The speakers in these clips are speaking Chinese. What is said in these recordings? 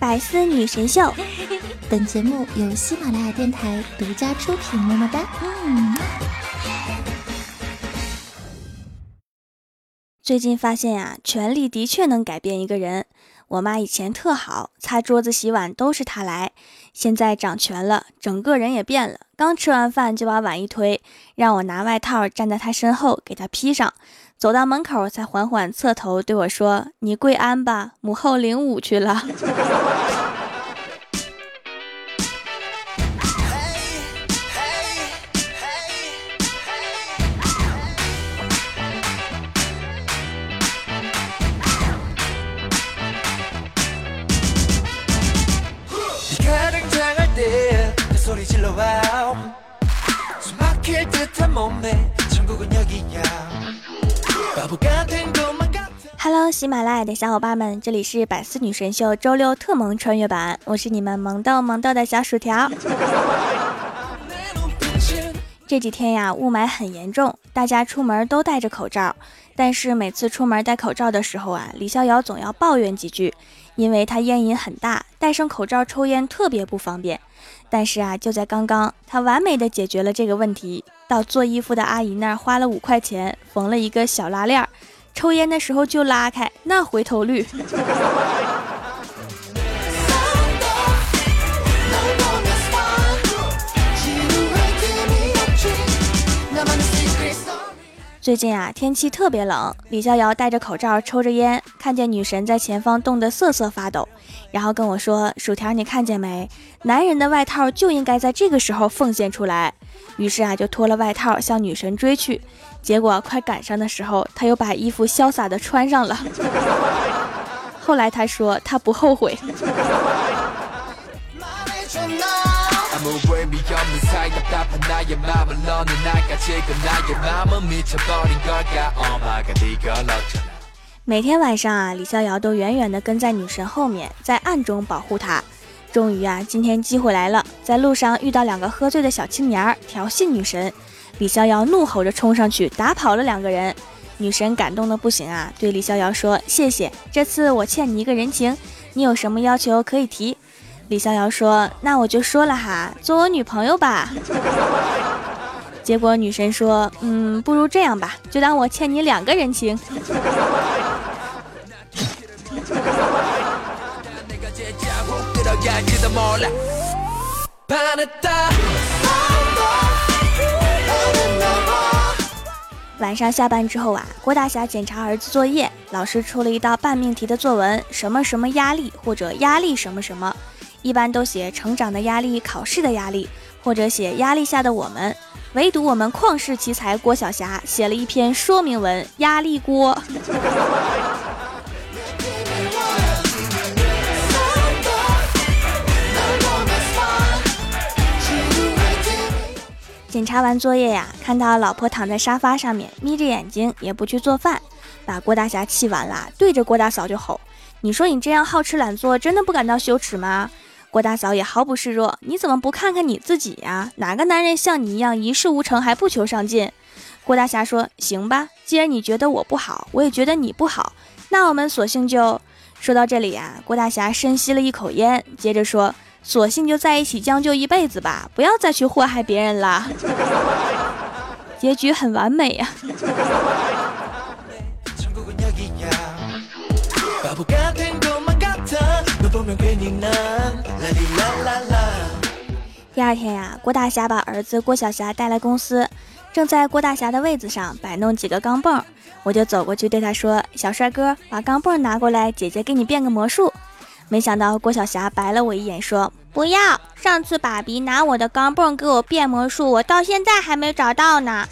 百思女神秀，本节目由喜马拉雅电台独家出品。么么哒。嗯。最近发现呀，权力的确能改变一个人。我妈以前特好，擦桌子、洗碗都是她来。现在掌权了，整个人也变了。刚吃完饭就把碗一推，让我拿外套站在她身后给她披上。走到门口才缓缓侧头对我说：“你跪安吧，母后领舞去了。”Hello，喜马拉雅的小伙伴们，这里是百思女神秀周六特萌穿越版，我是你们萌豆萌豆的小薯条。这几天呀，雾霾很严重，大家出门都戴着口罩，但是每次出门戴口罩的时候啊，李逍遥总要抱怨几句，因为他烟瘾很大，戴上口罩抽烟特别不方便。但是啊，就在刚刚，他完美的解决了这个问题。到做衣服的阿姨那儿花了五块钱，缝了一个小拉链，抽烟的时候就拉开，那回头率。最近啊，天气特别冷，李逍遥戴着口罩抽着烟，看见女神在前方冻得瑟瑟发抖，然后跟我说：“薯条，你看见没？男人的外套就应该在这个时候奉献出来。”于是啊，就脱了外套向女神追去，结果快赶上的时候，他又把衣服潇洒的穿上了。后来他说他不后悔。每天晚上啊，李逍遥都远远的跟在女神后面，在暗中保护她。终于啊，今天机会来了，在路上遇到两个喝醉的小青年儿调戏女神，李逍遥怒吼着冲上去打跑了两个人。女神感动的不行啊，对李逍遥说：“谢谢，这次我欠你一个人情，你有什么要求可以提。”李逍遥说：“那我就说了哈，做我女朋友吧。”结果女神说：“嗯，不如这样吧，就当我欠你两个人情。”晚上下班之后啊，郭大侠检查儿子作业，老师出了一道半命题的作文，什么什么压力或者压力什么什么，一般都写成长的压力、考试的压力，或者写压力下的我们。唯独我们旷世奇才郭晓霞写了一篇说明文，压力锅。检查完作业呀，看到老婆躺在沙发上面，眯着眼睛也不去做饭，把郭大侠气完了，对着郭大嫂就吼：“你说你这样好吃懒做，真的不感到羞耻吗？”郭大嫂也毫不示弱：“你怎么不看看你自己呀？哪个男人像你一样一事无成还不求上进？”郭大侠说：“行吧，既然你觉得我不好，我也觉得你不好，那我们索性就……”说到这里呀，郭大侠深吸了一口烟，接着说。索性就在一起将就一辈子吧，不要再去祸害别人了。结局很完美呀。第二天呀，郭大侠把儿子郭晓霞带来公司，正在郭大侠的位子上摆弄几个钢镚，我就走过去对他说：“小帅哥，把钢镚拿过来，姐姐给你变个魔术。”没想到郭晓霞白了我一眼，说：“不要！上次爸比拿我的钢镚给我变魔术，我到现在还没找到呢。”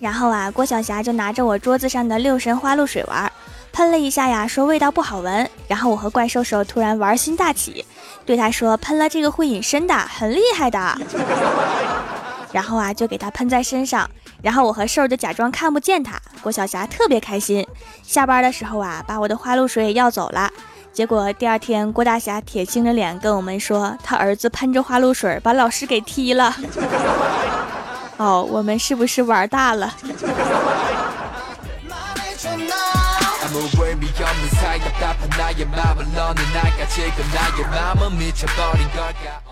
然后啊，郭晓霞就拿着我桌子上的六神花露水玩。喷了一下呀，说味道不好闻。然后我和怪兽兽突然玩心大起，对他说喷了这个会隐身的，很厉害的。然后啊，就给他喷在身上。然后我和兽就假装看不见他。郭晓霞特别开心。下班的时候啊，把我的花露水也要走了。结果第二天，郭大侠铁青着脸跟我们说，他儿子喷着花露水把老师给踢了。哦，我们是不是玩大了？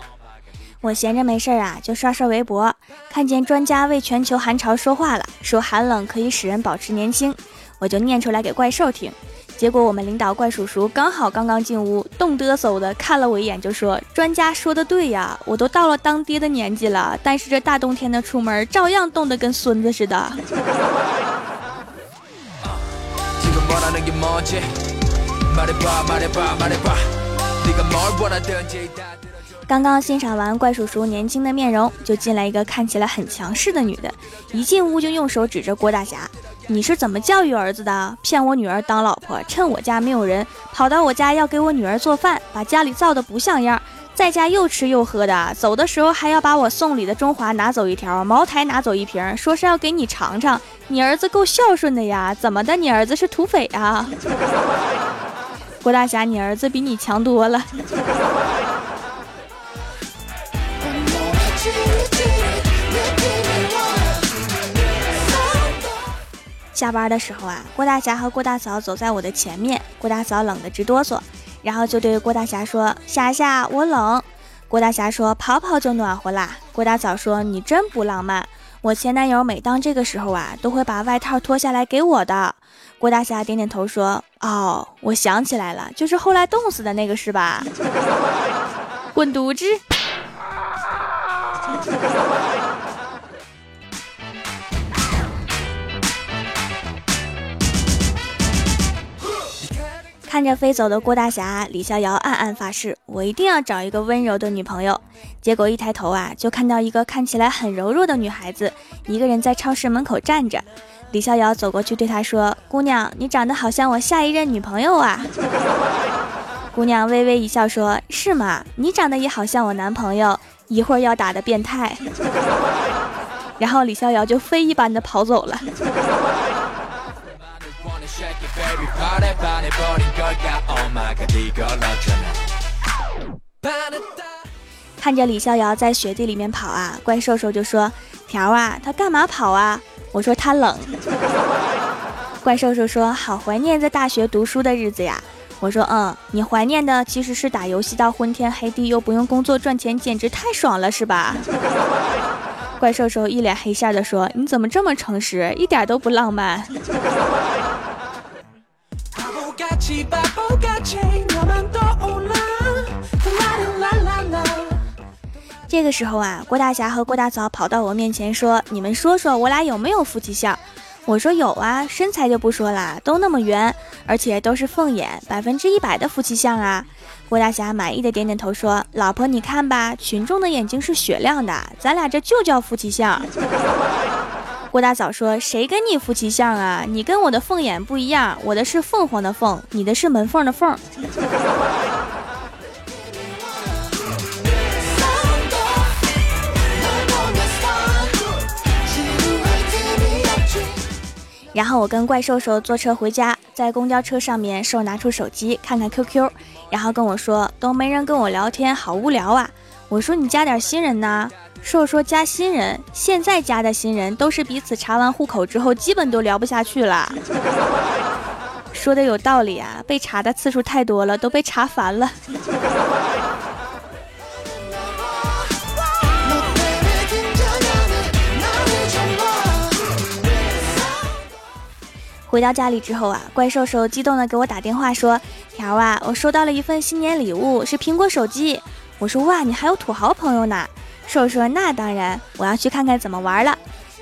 我闲着没事儿啊，就刷刷微博，看见专家为全球寒潮说话了，说寒冷可以使人保持年轻，我就念出来给怪兽听。结果我们领导怪叔叔刚好刚刚进屋，冻嘚瑟的看了我一眼，就说：“专家说的对呀，我都到了当爹的年纪了，但是这大冬天的出门，照样冻得跟孙子似的。” 刚刚欣赏完怪叔叔年轻的面容，就进来一个看起来很强势的女的，一进屋就用手指着郭大侠：“你是怎么教育儿子的？骗我女儿当老婆，趁我家没有人，跑到我家要给我女儿做饭，把家里造的不像样，在家又吃又喝的，走的时候还要把我送礼的中华拿走一条，茅台拿走一瓶，说是要给你尝尝。你儿子够孝顺的呀，怎么的？你儿子是土匪啊？”郭大侠，你儿子比你强多了。下班的时候啊，郭大侠和郭大嫂走在我的前面，郭大嫂冷得直哆嗦，然后就对郭大侠说：“侠侠，我冷。”郭大侠说：“跑跑就暖和啦。”郭大嫂说：“你真不浪漫，我前男友每当这个时候啊，都会把外套脱下来给我的。”郭大侠点点头说：“哦，我想起来了，就是后来冻死的那个是吧？” 滚犊子！看着飞走的郭大侠，李逍遥暗暗发誓，我一定要找一个温柔的女朋友。结果一抬头啊，就看到一个看起来很柔弱的女孩子，一个人在超市门口站着。李逍遥走过去对她说：“姑娘，你长得好像我下一任女朋友啊。” 姑娘微微一笑说：“是吗？你长得也好像我男朋友，一会儿要打的变态。” 然后李逍遥就飞一般的跑走了。看着李逍遥在雪地里面跑啊，怪兽兽就说：“条啊，他干嘛跑啊？”我说：“他冷。”怪兽兽说：“好怀念在大学读书的日子呀。”我说：“嗯，你怀念的其实是打游戏到昏天黑地又不用工作赚钱，简直太爽了，是吧？” 怪兽兽一脸黑线的说：“你怎么这么诚实，一点都不浪漫。”这个时候啊，郭大侠和郭大嫂跑到我面前说：“你们说说，我俩有没有夫妻相？”我说：“有啊，身材就不说了，都那么圆，而且都是凤眼，百分之一百的夫妻相啊。”郭大侠满意的点点头说：“老婆，你看吧，群众的眼睛是雪亮的，咱俩这就叫夫妻相。”郭大嫂说：“谁跟你夫妻相啊？你跟我的凤眼不一样，我的是凤凰的凤，你的是门缝的缝。”然后我跟怪兽兽坐车回家，在公交车上面，兽拿出手机看看 QQ，然后跟我说：“都没人跟我聊天，好无聊啊。”我说：“你加点新人呐。”说说加新人，现在加的新人都是彼此查完户口之后，基本都聊不下去了。说的有道理啊，被查的次数太多了，都被查烦了。回到家里之后啊，怪兽兽激动的给我打电话说：“条啊，我收到了一份新年礼物，是苹果手机。”我说：“哇，你还有土豪朋友呢。”兽说：“那当然，我要去看看怎么玩了。”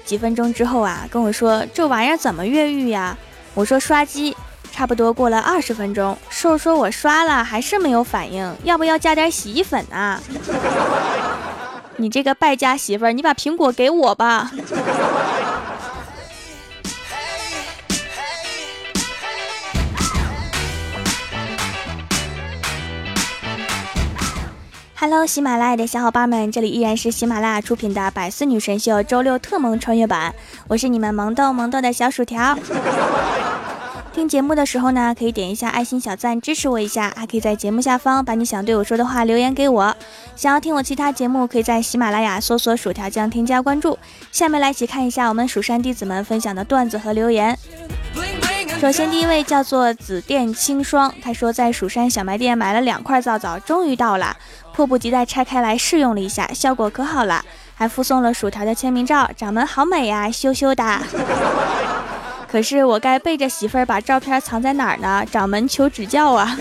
几分钟之后啊，跟我说：“这玩意儿怎么越狱呀？”我说：“刷机。”差不多过了二十分钟，兽说：“我刷了还是没有反应，要不要加点洗衣粉啊？” 你这个败家媳妇儿，你把苹果给我吧。Hello，喜马拉雅的小伙伴们，这里依然是喜马拉雅出品的《百思女神秀》周六特萌穿越版，我是你们萌豆萌豆的小薯条。听节目的时候呢，可以点一下爱心小赞支持我一下，还可以在节目下方把你想对我说的话留言给我。想要听我其他节目，可以在喜马拉雅搜索“薯条酱”添加关注。下面来一起看一下我们蜀山弟子们分享的段子和留言。首先，第一位叫做紫电清霜，他说在蜀山小卖店买了两块皂皂，终于到了，迫不及待拆开来试用了一下，效果可好了，还附送了薯条的签名照，掌门好美呀，羞羞的。可是我该背着媳妇儿把照片藏在哪儿呢？掌门求指教啊！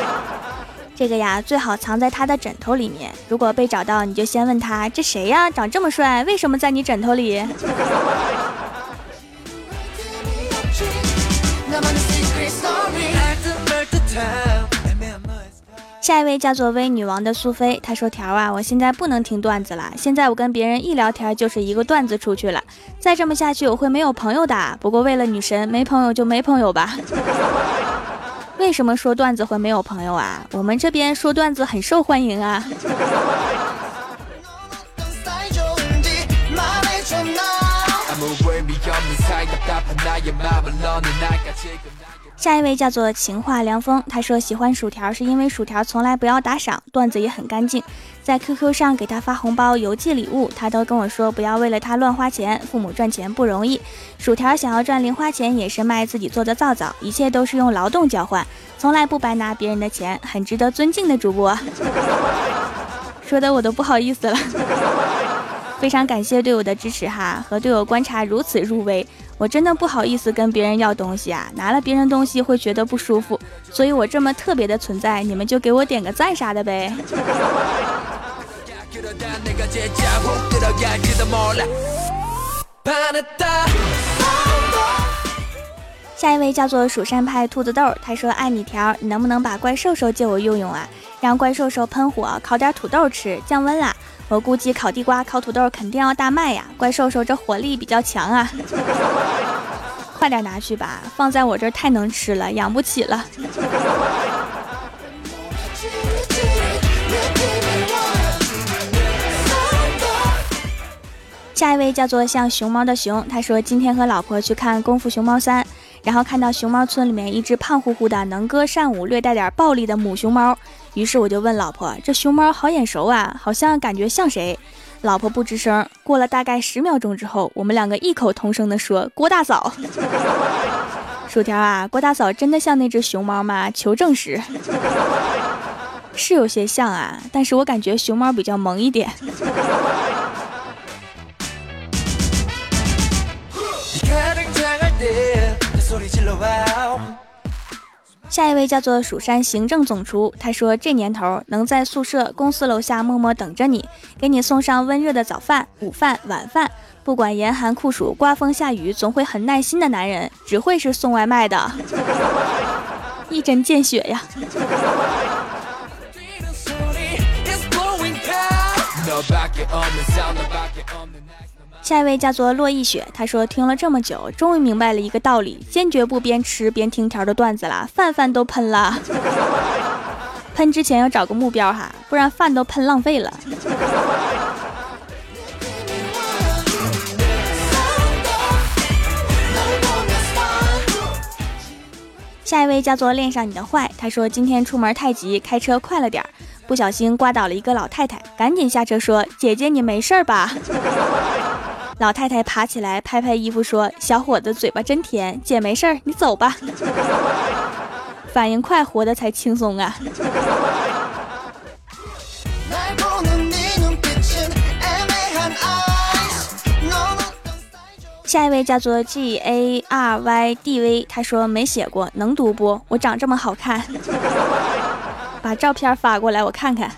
这个呀，最好藏在他的枕头里面。如果被找到，你就先问他：这谁呀？长这么帅，为什么在你枕头里？下一位叫做微女王的苏菲，她说：“条啊，我现在不能听段子了。现在我跟别人一聊天就是一个段子出去了，再这么下去我会没有朋友的。不过为了女神，没朋友就没朋友吧。为什么说段子会没有朋友啊？我们这边说段子很受欢迎啊。”下一位叫做情话凉风，他说喜欢薯条是因为薯条从来不要打赏，段子也很干净。在 QQ 上给他发红包、邮寄礼物，他都跟我说不要为了他乱花钱，父母赚钱不容易。薯条想要赚零花钱也是卖自己做的皂皂，一切都是用劳动交换，从来不白拿别人的钱，很值得尊敬的主播。说的我都不好意思了，非常感谢对我的支持哈，和对我观察如此入微。我真的不好意思跟别人要东西啊，拿了别人东西会觉得不舒服，所以我这么特别的存在，你们就给我点个赞啥的呗。下一位叫做蜀山派兔子豆，他说爱你条，你能不能把怪兽兽借我用用啊？让怪兽兽喷火，烤点土豆吃，降温啦。我估计烤地瓜、烤土豆肯定要大卖呀！怪兽兽这火力比较强啊，快点拿去吧，放在我这儿太能吃了，养不起了。下一位叫做像熊猫的熊，他说今天和老婆去看《功夫熊猫三》，然后看到熊猫村里面一只胖乎乎的、能歌善舞、略带点暴力的母熊猫。于是我就问老婆：“这熊猫好眼熟啊，好像感觉像谁？”老婆不吱声。过了大概十秒钟之后，我们两个异口同声地说：“郭大嫂。”薯条啊，郭大嫂真的像那只熊猫吗？求证实，是有些像啊，但是我感觉熊猫比较萌一点。下一位叫做蜀山行政总厨，他说这年头能在宿舍、公司楼下默默等着你，给你送上温热的早饭、午饭、晚饭，不管严寒酷暑、刮风下雨，总会很耐心的男人，只会是送外卖的，一针见血呀。下一位叫做洛一雪，他说听了这么久，终于明白了一个道理：坚决不边吃边听条的段子了，饭饭都喷了。喷之前要找个目标哈，不然饭都喷浪费了。下一位叫做恋上你的坏，他说今天出门太急，开车快了点儿，不小心刮倒了一个老太太，赶紧下车说：“姐姐你没事吧？” 老太太爬起来，拍拍衣服说：“小伙子嘴巴真甜，姐没事儿，你走吧。”反应快，活的才轻松啊！下一位叫做 G A R Y D V，他说没写过，能读不？我长这么好看，把照片发过来，我看看。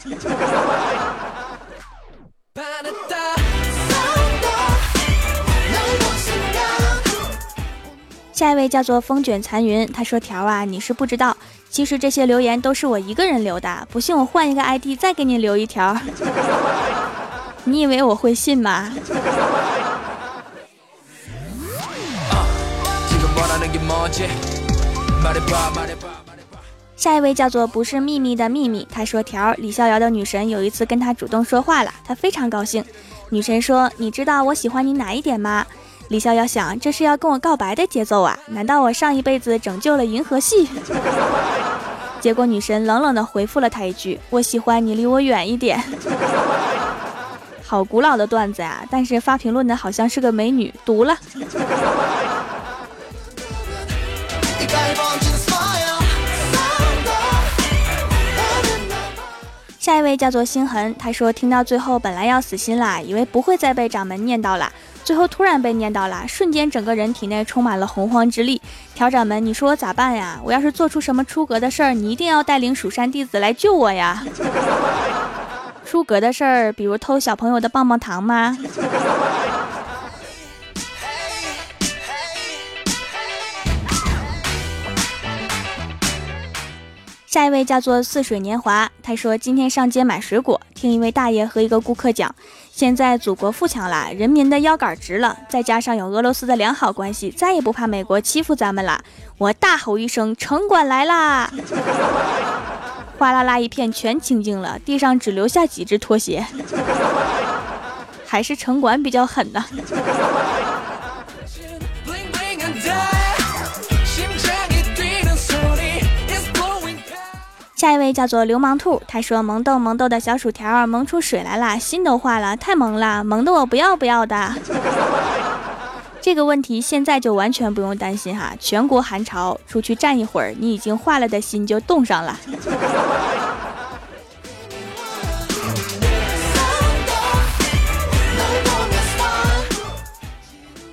下一位叫做风卷残云，他说：“条啊，你是不知道，其实这些留言都是我一个人留的。不信我换一个 ID 再给你留一条，你以为我会信吗？”下一位叫做不是秘密的秘密，他说：“条李逍遥的女神有一次跟他主动说话了，他非常高兴。女神说：你知道我喜欢你哪一点吗？”李逍遥想，这是要跟我告白的节奏啊？难道我上一辈子拯救了银河系？结果女神冷冷的回复了他一句：“我喜欢你离我远一点。”好古老的段子呀！但是发评论的好像是个美女，毒了。下一位叫做心痕，他说听到最后本来要死心啦，以为不会再被掌门念叨了，最后突然被念叨了，瞬间整个人体内充满了洪荒之力。调掌门，你说我咋办呀？我要是做出什么出格的事儿，你一定要带领蜀山弟子来救我呀！出格的事儿，比如偷小朋友的棒棒糖吗？下一位叫做似水年华，他说今天上街买水果，听一位大爷和一个顾客讲，现在祖国富强了，人民的腰杆直了，再加上有俄罗斯的良好关系，再也不怕美国欺负咱们了。我大吼一声：“城管来啦！”哗啦啦一片，全清净了，地上只留下几只拖鞋。还是城管比较狠呢。下一位叫做流氓兔，他说萌豆萌豆的小薯条萌出水来了，心都化了，太萌了，萌的我不要不要的。这个问题现在就完全不用担心哈，全国寒潮，出去站一会儿，你已经化了的心就冻上了。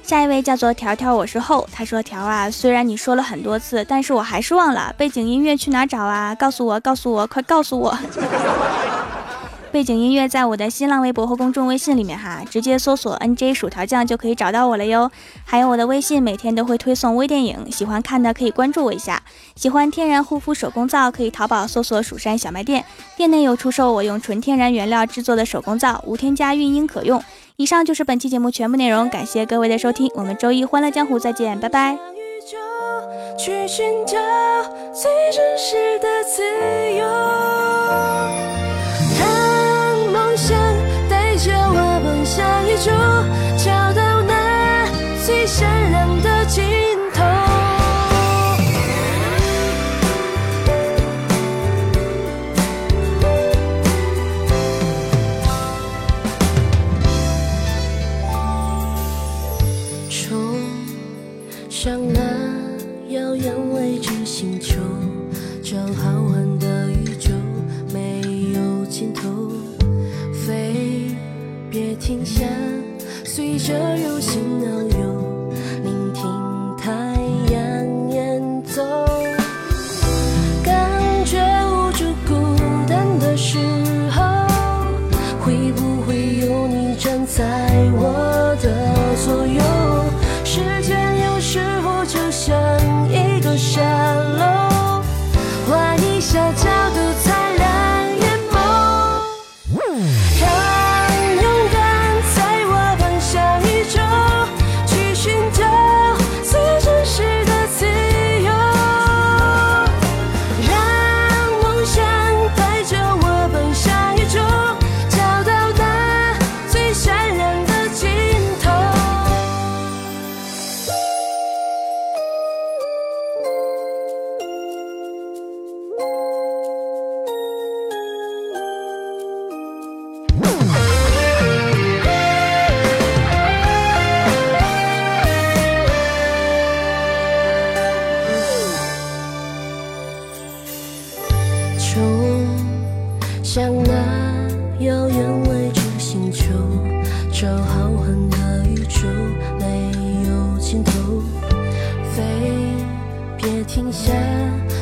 下一位叫做条条，我是后，他说条啊，虽然你说了很多次，但是我还是忘了背景音乐去哪找啊？告诉我，告诉我，快告诉我。背景音乐在我的新浪微博和公众微信里面哈，直接搜索 N J 薯条酱就可以找到我了哟。还有我的微信，每天都会推送微电影，喜欢看的可以关注我一下。喜欢天然护肤手工皂，可以淘宝搜索蜀山小卖店，店内有出售我用纯天然原料制作的手工皂，无添加，孕婴可用。以上就是本期节目全部内容，感谢各位的收听，我们周一欢乐江湖再见，拜拜。去寻找最真实的自由。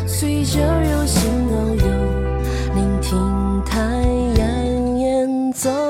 随着流星遨游，聆听太阳演奏。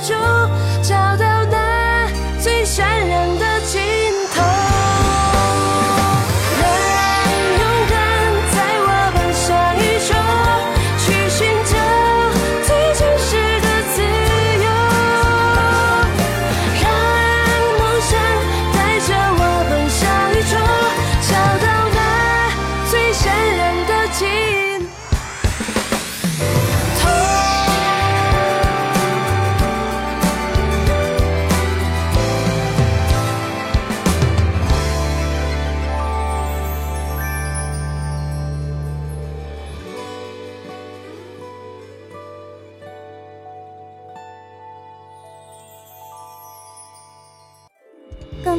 就